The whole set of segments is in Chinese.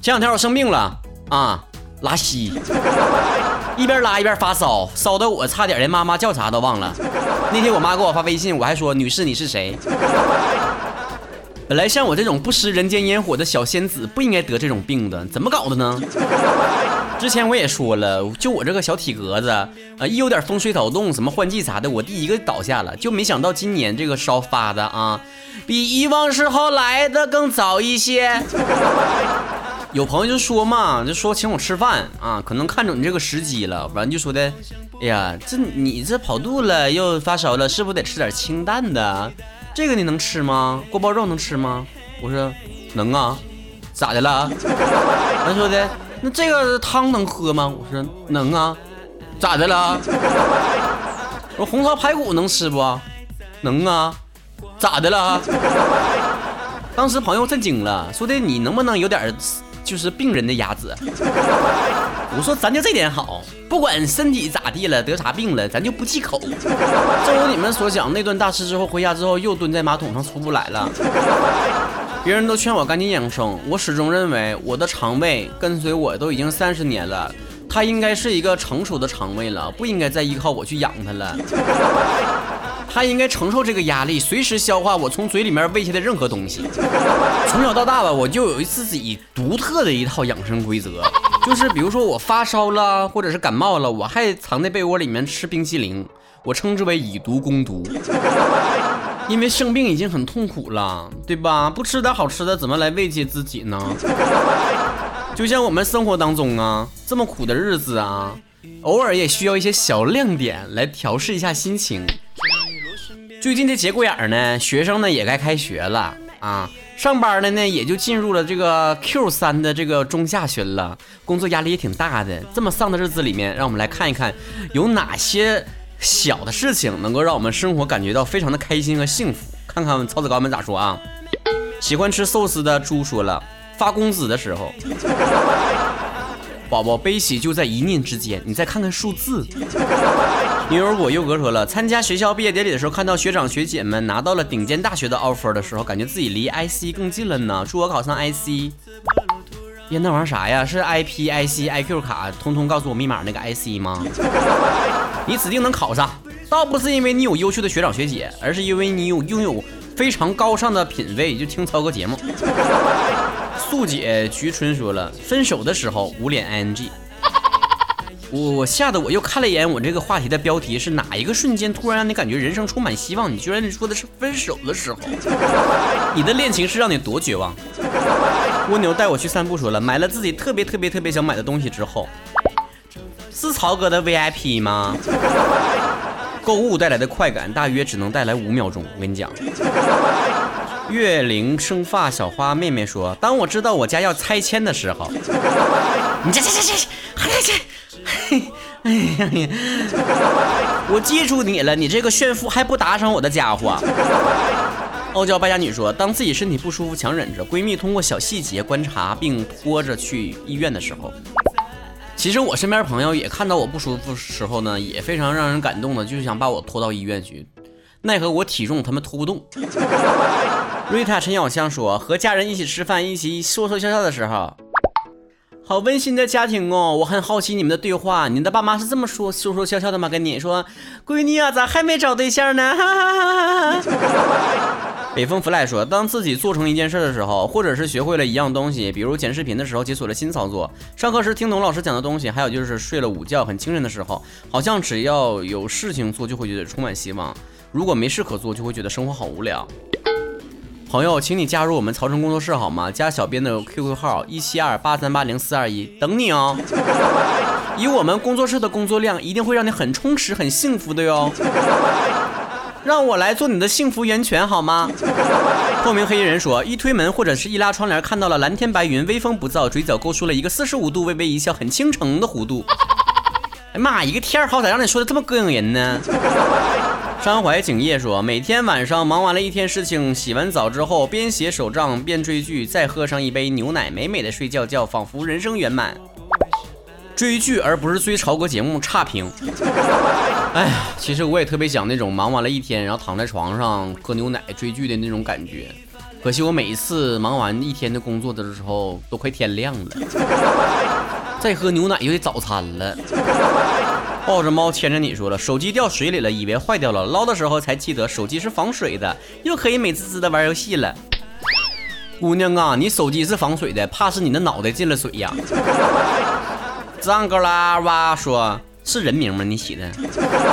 前两天我生病了啊，拉稀，一边拉一边发烧，烧的我差点连妈妈叫啥都忘了。那天我妈给我发微信，我还说：“女士，你是谁？”本来像我这种不食人间烟火的小仙子不应该得这种病的，怎么搞的呢？之前我也说了，就我这个小体格子啊，一有点风吹草动，什么换季啥的，我第一个倒下了。就没想到今年这个烧发的啊，比以往时候来的更早一些。有朋友就说嘛，就说请我吃饭啊，可能看准你这个时机了，完就说的，哎呀，这你这跑肚了又发烧了，是不是得吃点清淡的？这个你能吃吗？锅包肉能吃吗？我说能啊，咋的了？他说的那这个汤能喝吗？我说能啊，咋的了？我说红烧排骨能吃不？能啊，咋的了？当时朋友震惊了，说的你能不能有点？就是病人的鸭子，我说咱就这点好，不管身体咋地了，得啥病了，咱就不忌口。正如你们所想，那顿大吃之后回家之后又蹲在马桶上出不来了。别人都劝我赶紧养生，我始终认为我的肠胃跟随我都已经三十年了，它应该是一个成熟的肠胃了，不应该再依靠我去养它了。他应该承受这个压力，随时消化我从嘴里面喂下的任何东西。从小到大吧，我就有自己独特的一套养生规则，就是比如说我发烧了，或者是感冒了，我还藏在被窝里面吃冰淇淋，我称之为以毒攻毒。因为生病已经很痛苦了，对吧？不吃点好吃的，怎么来慰藉自己呢？就像我们生活当中啊，这么苦的日子啊，偶尔也需要一些小亮点来调试一下心情。最近这节骨眼儿呢，学生呢也该开学了啊，上班的呢也就进入了这个 Q 三的这个中下旬了，工作压力也挺大的。这么丧的日子里面，让我们来看一看有哪些小的事情能够让我们生活感觉到非常的开心和幸福。看看曹子高们咋说啊？喜欢吃寿司的猪说了，发工资的时候，宝宝悲喜就在一念之间。你再看看数字。牛油果优格说了，参加学校毕业典礼的时候，看到学长学姐们拿到了顶尖大学的 offer 的时候，感觉自己离 IC 更近了呢。祝我考上 IC。呀，那玩意儿啥呀？是 IP、IC、IQ 卡，通通告诉我密码那个 IC 吗？你指定能考上，倒不是因为你有优秀的学长学姐，而是因为你有拥有非常高尚的品味，就听曹哥节目。素姐菊春说了，分手的时候捂脸 ing。我吓得我又看了一眼我这个话题的标题是哪一个瞬间突然让你感觉人生充满希望？你居然说的是分手的时候，你的恋情是让你多绝望？蜗牛带我去散步说了，买了自己特别特别特别想买的东西之后，是曹哥的 VIP 吗？购物带来的快感大约只能带来五秒钟。我跟你讲，月龄生发小花妹妹说，当我知道我家要拆迁的时候，你这这这这还这。嘿，哎呀呀！我记住你了，你这个炫富还不打赏我的家伙。傲娇败家女说，当自己身体不舒服强忍着，闺蜜通过小细节观察并拖着去医院的时候，其实我身边朋友也看到我不舒服时候呢，也非常让人感动的，就是想把我拖到医院去，奈何我体重他们拖不动。瑞塔陈小香说，和家人一起吃饭，一起说说笑笑的时候。好温馨的家庭哦，我很好奇你们的对话，你的爸妈是这么说说说笑笑的吗？跟你说，闺女啊，咋还没找对象呢？哈哈哈哈哈北风 fly 说，当自己做成一件事的时候，或者是学会了一样东西，比如剪视频的时候解锁了新操作，上课时听懂老师讲的东西，还有就是睡了午觉很精神的时候，好像只要有事情做就会觉得充满希望，如果没事可做就会觉得生活好无聊。朋友，请你加入我们曹晨工作室好吗？加小编的 QQ 号一七二八三八零四二一，等你哦。以我们工作室的工作量，一定会让你很充实、很幸福的哟。让我来做你的幸福源泉好吗？透明黑衣人说，一推门或者是一拉窗帘，看到了蓝天白云，微风不燥，嘴角勾出了一个四十五度微微一笑，很倾城的弧度。哎妈，一个天好，歹让你说的这么膈应人呢？山怀景业说：“每天晚上忙完了一天事情，洗完澡之后，边写手账边追剧，再喝上一杯牛奶，美美的睡觉觉，仿佛人生圆满。”追剧而不是追潮哥节目，差评。哎呀，其实我也特别想那种忙完了一天，然后躺在床上喝牛奶追剧的那种感觉。可惜我每一次忙完一天的工作的时候，都快天亮了，再喝牛奶就得早餐了。抱着猫牵着你说了，手机掉水里了，以为坏掉了，捞的时候才记得手机是防水的，又可以美滋滋的玩游戏了。姑娘啊，你手机是防水的，怕是你的脑袋进了水呀。张格拉哇说，是人名吗？你起的？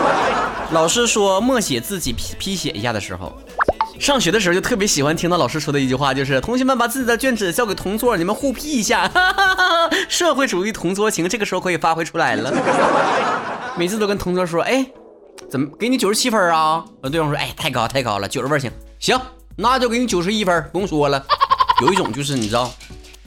老师说默写自己批批写一下的时候。上学的时候就特别喜欢听到老师说的一句话，就是同学们把自己的卷子交给同桌，你们互批一下，社会主义同桌情这个时候可以发挥出来了。每次都跟同桌说，哎，怎么给你九十七分啊？对方说，哎，太高太高了，九十分行行，那就给你九十一分，不用说了。有一种就是你知道。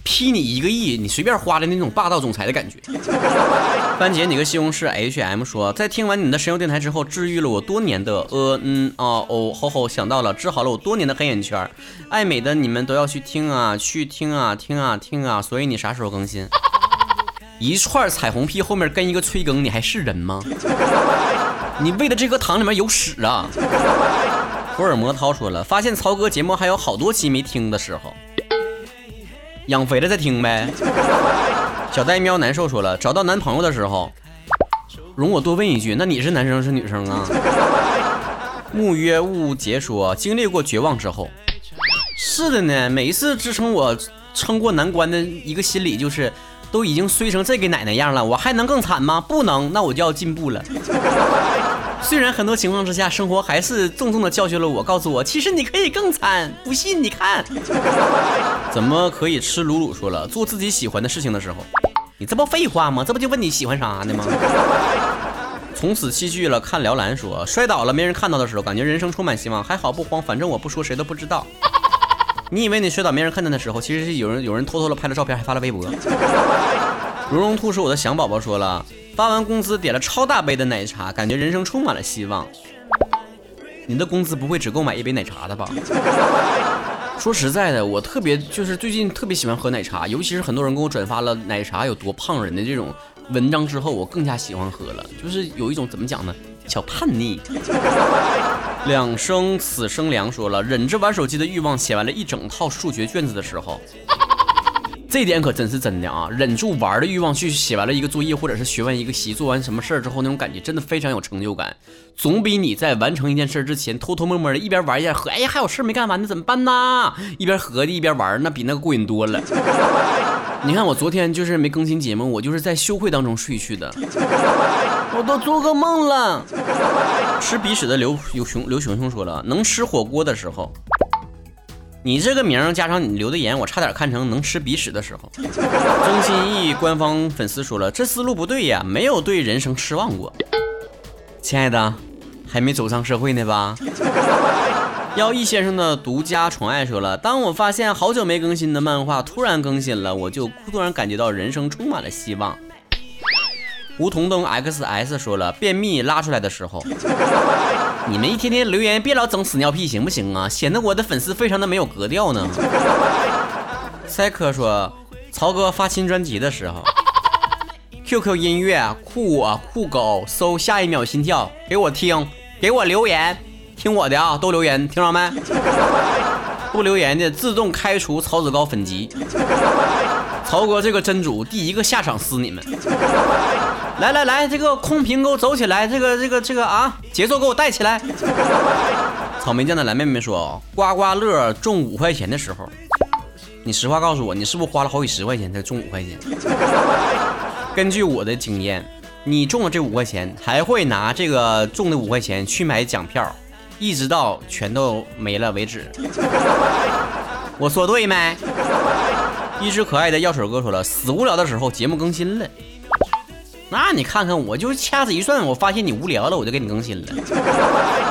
批你一个亿，你随便花的那种霸道总裁的感觉。番茄，你个西红柿 H M 说，在听完你的神游电台之后，治愈了我多年的呃嗯啊哦吼吼，想到了，治好了我多年的黑眼圈。爱美的你们都要去听啊，去听啊，听啊听啊。所以你啥时候更新？一串彩虹屁后面跟一个催更，你还是人吗？你喂的这颗糖里面有屎啊！福尔摩涛说了，发现曹哥节目还有好多期没听的时候。养肥了再听呗。小呆喵难受说了，找到男朋友的时候，容我多问一句，那你是男生是女生啊？木约雾杰说，经历过绝望之后，是的呢。每一次支撑我撑过难关的一个心理就是，都已经衰成这个奶奶样了，我还能更惨吗？不能，那我就要进步了。虽然很多情况之下，生活还是重重的教训了我，告诉我，其实你可以更惨。不信你看，怎么可以吃鲁鲁？说了，做自己喜欢的事情的时候，你这不废话吗？这不就问你喜欢啥呢吗？从此弃剧了。看辽兰说，摔倒了没人看到的时候，感觉人生充满希望。还好不慌，反正我不说，谁都不知道。你以为你摔倒没人看见的时候，其实是有人有人偷偷的拍了照片，还发了微博。蓉蓉兔是我的小宝宝，说了。发完工资点了超大杯的奶茶，感觉人生充满了希望。你的工资不会只够买一杯奶茶的吧？说实在的，我特别就是最近特别喜欢喝奶茶，尤其是很多人给我转发了奶茶有多胖人的这种文章之后，我更加喜欢喝了。就是有一种怎么讲呢？小叛逆。两生此生凉说了，忍着玩手机的欲望，写完了一整套数学卷子的时候。这点可真是真的啊！忍住玩的欲望去写完了一个作业，或者是学完一个习，做完什么事儿之后，那种感觉真的非常有成就感，总比你在完成一件事之前偷偷摸摸的一边玩一边合，哎呀，还有事没干完呢，怎么办呢？一边合计一边玩，那比那个过瘾多了。你看我昨天就是没更新节目，我就是在羞愧当中睡去的，我都做个梦了。吃鼻屎的刘刘熊刘熊熊说了，能吃火锅的时候。你这个名加上你留的言，我差点看成能吃鼻屎的时候。钟心义官方粉丝说了，这思路不对呀，没有对人生失望过。亲爱的，还没走上社会呢吧？要易先生的独家宠爱说了，当我发现好久没更新的漫画突然更新了，我就突然感觉到人生充满了希望。梧桐灯 XS 说了，便秘拉出来的时候。你们一天天留言，别老整屎尿屁，行不行啊？显得我的粉丝非常的没有格调呢。赛科说，曹哥发新专辑的时候，QQ 音乐酷我酷狗搜下一秒心跳，给我听，给我留言，听我的啊，都留言，听着没？不留言的自动开除曹子高粉籍。曹哥这个真主，第一个下场撕你们。来来来，这个空瓶给我走起来，这个这个这个啊，节奏给我带起来。草莓酱的蓝妹妹说，刮刮乐中五块钱的时候，你实话告诉我，你是不是花了好几十块钱才中五块钱？根据我的经验，你中了这五块钱，还会拿这个中的五块钱去买奖票，一直到全都没了为止。我说对没？一只可爱的药水哥说了，死无聊的时候节目更新了。那你看看，我就掐指一算，我发现你无聊了，我就给你更新了。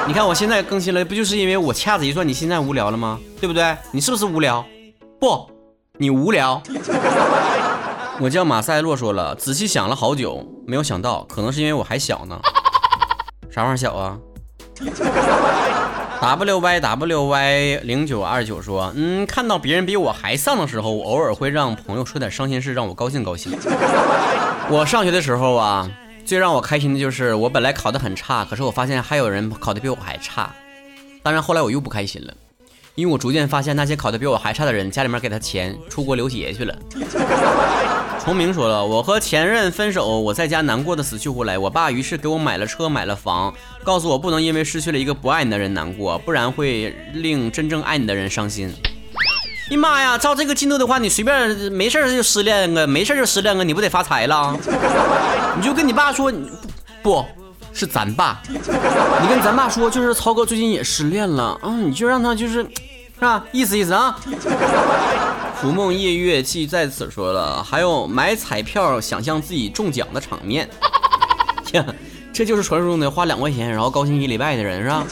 你看我现在更新了，不就是因为我掐指一算，你现在无聊了吗？对不对？你是不是无聊？不，你无聊。我叫马赛洛，说了，仔细想了好久，没有想到，可能是因为我还小呢。啥玩意儿小啊？W Y W Y 零九二九说，嗯，看到别人比我还丧的时候，我偶尔会让朋友说点伤心事，让我高兴高兴。我上学的时候啊，最让我开心的就是我本来考得很差，可是我发现还有人考得比我还差。当然后来我又不开心了，因为我逐渐发现那些考得比我还差的人，家里面给他钱出国留学去了。崇明说了，我和前任分手，我在家难过的死去活来。我爸于是给我买了车，买了房，告诉我不能因为失去了一个不爱你的人难过，不然会令真正爱你的人伤心。你妈呀！照这个进度的话，你随便没事就失恋个，没事就失恋个，你不得发财了？你就跟你爸说，不不是咱爸，你跟咱爸说，就是曹哥最近也失恋了，啊，你就让他就是，是吧？意思意思啊。逐梦夜月记在此说了，还有买彩票想象自己中奖的场面，呀，这就是传说中的花两块钱然后高兴一礼拜的人是吧？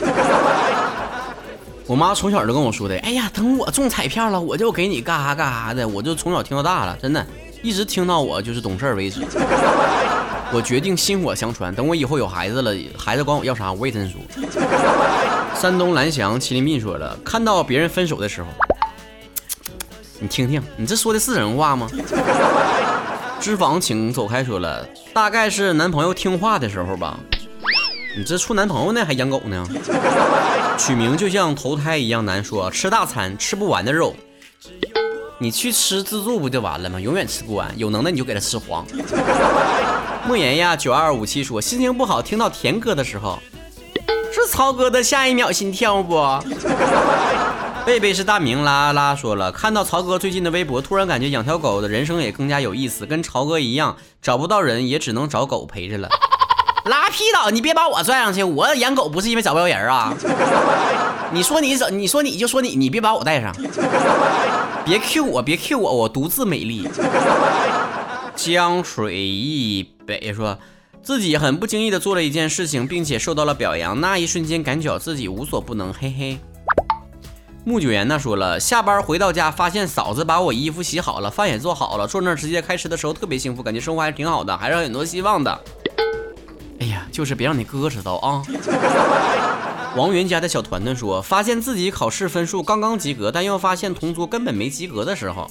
我妈从小就跟我说的，哎呀，等我中彩票了，我就给你干啥干啥的，我就从小听到大了，真的，一直听到我就是懂事为止。我决定薪火相传，等我以后有孩子了，孩子管我要啥，我也真说。山东蓝翔麒麟斌说了，看到别人分手的时候。你听听，你这说的是人话吗？脂肪，请走开。说了，大概是男朋友听话的时候吧。你这处男朋友呢，还养狗呢？取名就像投胎一样难说，吃大餐吃不完的肉，你去吃自助不就完了吗？永远吃不完，有能耐你就给他吃黄。莫言呀，九二五七说，心情不好听到甜哥的时候，是曹哥的下一秒心跳不？贝贝是大名拉拉说了，看到曹哥最近的微博，突然感觉养条狗的人生也更加有意思，跟曹哥一样，找不到人也只能找狗陪着了。拉屁倒，你别把我拽上去，我养狗不是因为找不着人啊。你说你怎，你说你就说你，你别把我带上，别 Q 我，别 Q 我，我独自美丽。江水一北说自己很不经意的做了一件事情，并且受到了表扬，那一瞬间感觉自己无所不能，嘿嘿。穆九言呢说了，下班回到家，发现嫂子把我衣服洗好了，饭也做好了，坐那儿直接开吃的时候特别幸福，感觉生活还挺好的，还是很多希望的。哎呀，就是别让你哥知道啊。王源家的小团团说，发现自己考试分数刚刚及格，但又发现同桌根本没及格的时候，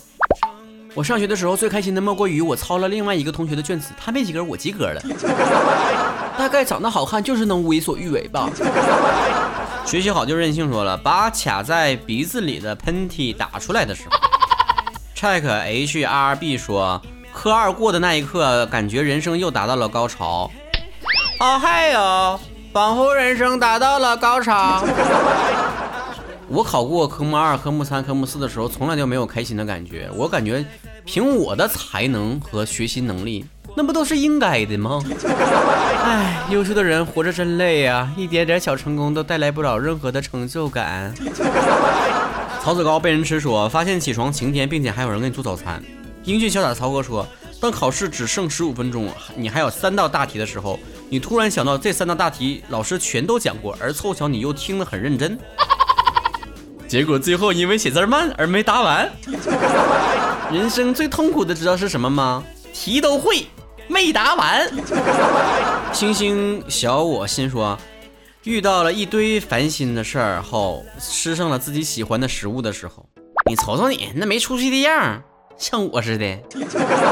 我上学的时候最开心的莫过于我抄了另外一个同学的卷子，他没及格，我及格了。大概长得好看就是能为所欲为吧。学习好就任性，说了把卡在鼻子里的喷嚏打出来的时候。check h r b 说科二过的那一刻，感觉人生又达到了高潮。哦嗨哟，仿佛人生达到了高潮。我考过科目二、科目三、科目四的时候，从来就没有开心的感觉。我感觉凭我的才能和学习能力。那不都是应该的吗？哎，优秀的人活着真累呀，一点点小成功都带来不了任何的成就感。曹子高被人吃说，发现起床晴天，并且还有人给你做早餐。英俊潇洒曹哥说，当考试只剩十五分钟，你还有三道大题的时候，你突然想到这三道大题老师全都讲过，而凑巧你又听得很认真，结果最后因为写字慢而没答完。人生最痛苦的知道是什么吗？题都会。没答完，星星小我心说，遇到了一堆烦心的事儿后，吃上了自己喜欢的食物的时候，你瞅瞅你那没出息的样儿，像我似的。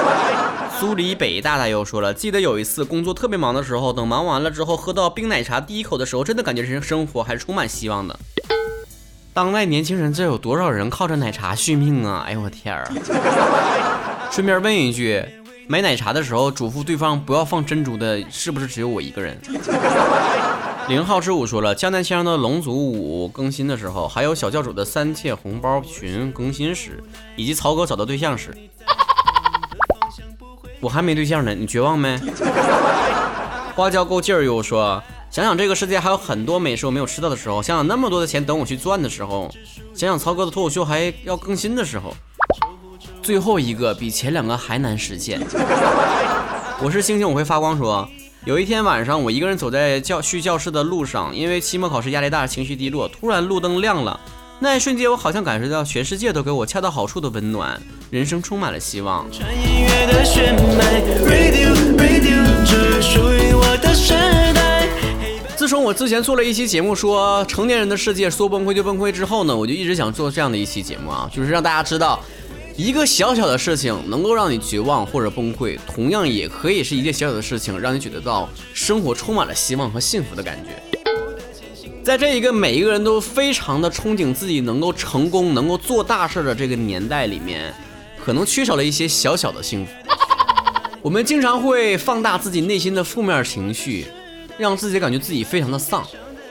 苏黎北大大又说了，记得有一次工作特别忙的时候，等忙完了之后，喝到冰奶茶第一口的时候，真的感觉人生活还是充满希望的。当代年轻人，这有多少人靠着奶茶续命啊？哎呦我天儿！顺便问一句。买奶茶的时候，嘱咐对方不要放珍珠的，是不是只有我一个人？零号之五说了，江南千的龙族五更新的时候，还有小教主的三切红包群更新时，以及曹哥找到对象时，我还没对象呢，你绝望没？花椒够劲儿又说，想想这个世界还有很多美食我没有吃到的时候，想想那么多的钱等我去赚的时候，想想曹哥的脱口秀还要更新的时候。最后一个比前两个还难实现。我是星星，我会发光。说有一天晚上，我一个人走在教去教室的路上，因为期末考试压力大，情绪低落。突然路灯亮了，那一瞬间，我好像感受到全世界都给我恰到好处的温暖，人生充满了希望。自从我之前做了一期节目，说成年人的世界说崩溃就崩溃之后呢，我就一直想做这样的一期节目啊，就是让大家知道。一个小小的事情能够让你绝望或者崩溃，同样也可以是一件小小的事情，让你觉得到生活充满了希望和幸福的感觉。在这一个每一个人都非常的憧憬自己能够成功、能够做大事的这个年代里面，可能缺少了一些小小的幸福。我们经常会放大自己内心的负面情绪，让自己感觉自己非常的丧，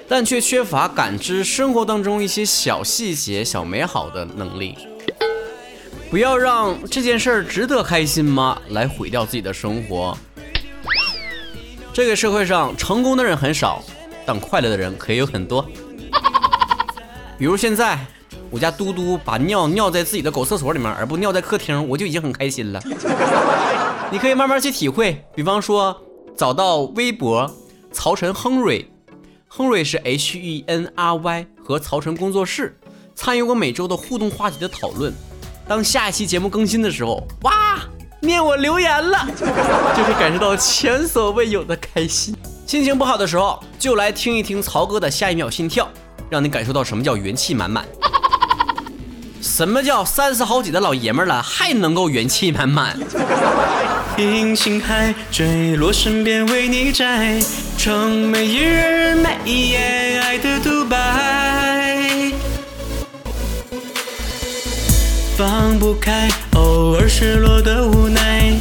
但却缺乏感知生活当中一些小细节、小美好的能力。不要让这件事儿值得开心吗？来毁掉自己的生活。这个社会上成功的人很少，但快乐的人可以有很多。比如现在，我家嘟嘟把尿尿在自己的狗厕所里面，而不尿在客厅，我就已经很开心了。你可以慢慢去体会。比方说，找到微博曹晨亨瑞，亨瑞是 H E N R Y 和曹晨工作室，参与过每周的互动话题的讨论。当下一期节目更新的时候，哇，念我留言了，就会感受到前所未有的开心。心情不好的时候，就来听一听曹哥的下一秒心跳，让你感受到什么叫元气满满。什么叫三十好几的老爷们了还能够元气满满？平行海坠落身边为你摘，窗每日每夜爱的独放不开，偶尔失落的无奈，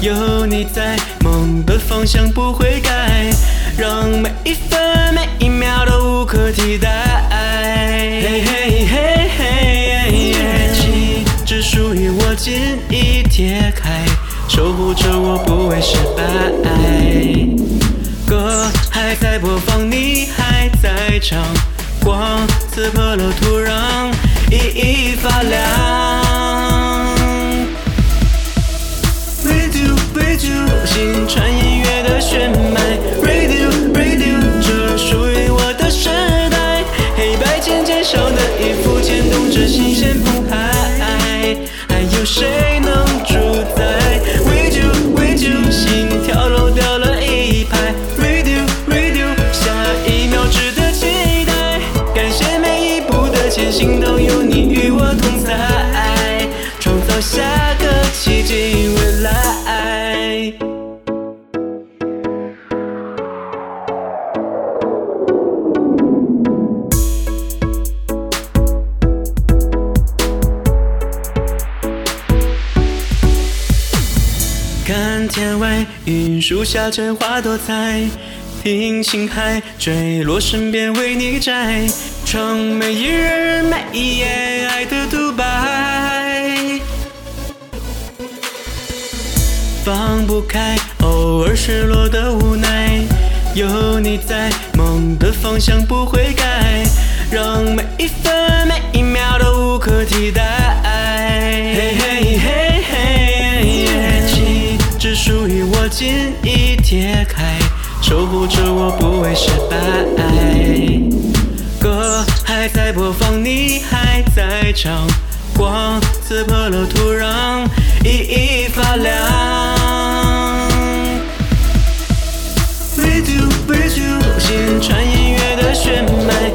有你在，梦的方向不会改，让每一分每一秒都无可替代。嘿嘿嘿嘿，乐器只属于我，紧已贴开，守护着我不会失败。歌还在播放，你还在唱，光刺破了土壤。熠熠发亮。Radio Radio，心穿音乐的血脉。Radio Radio，这属于我的时代。黑白渐渐少的衣服，牵动着新鲜心都有你与我同在，创造。下个奇迹未来。看天外云树下春花多彩，平行海坠落身边为你摘，成每一日每一夜爱的独白。放不开，偶尔失落的无奈，有你在，梦的方向不会改，让每一分每一秒都无可替代。嘿嘿嘿嘿，乐器只属于我，紧已贴开，守护着我不会失败。还在播放，你还在唱，光刺破了土壤，熠熠发亮。心传音乐的血脉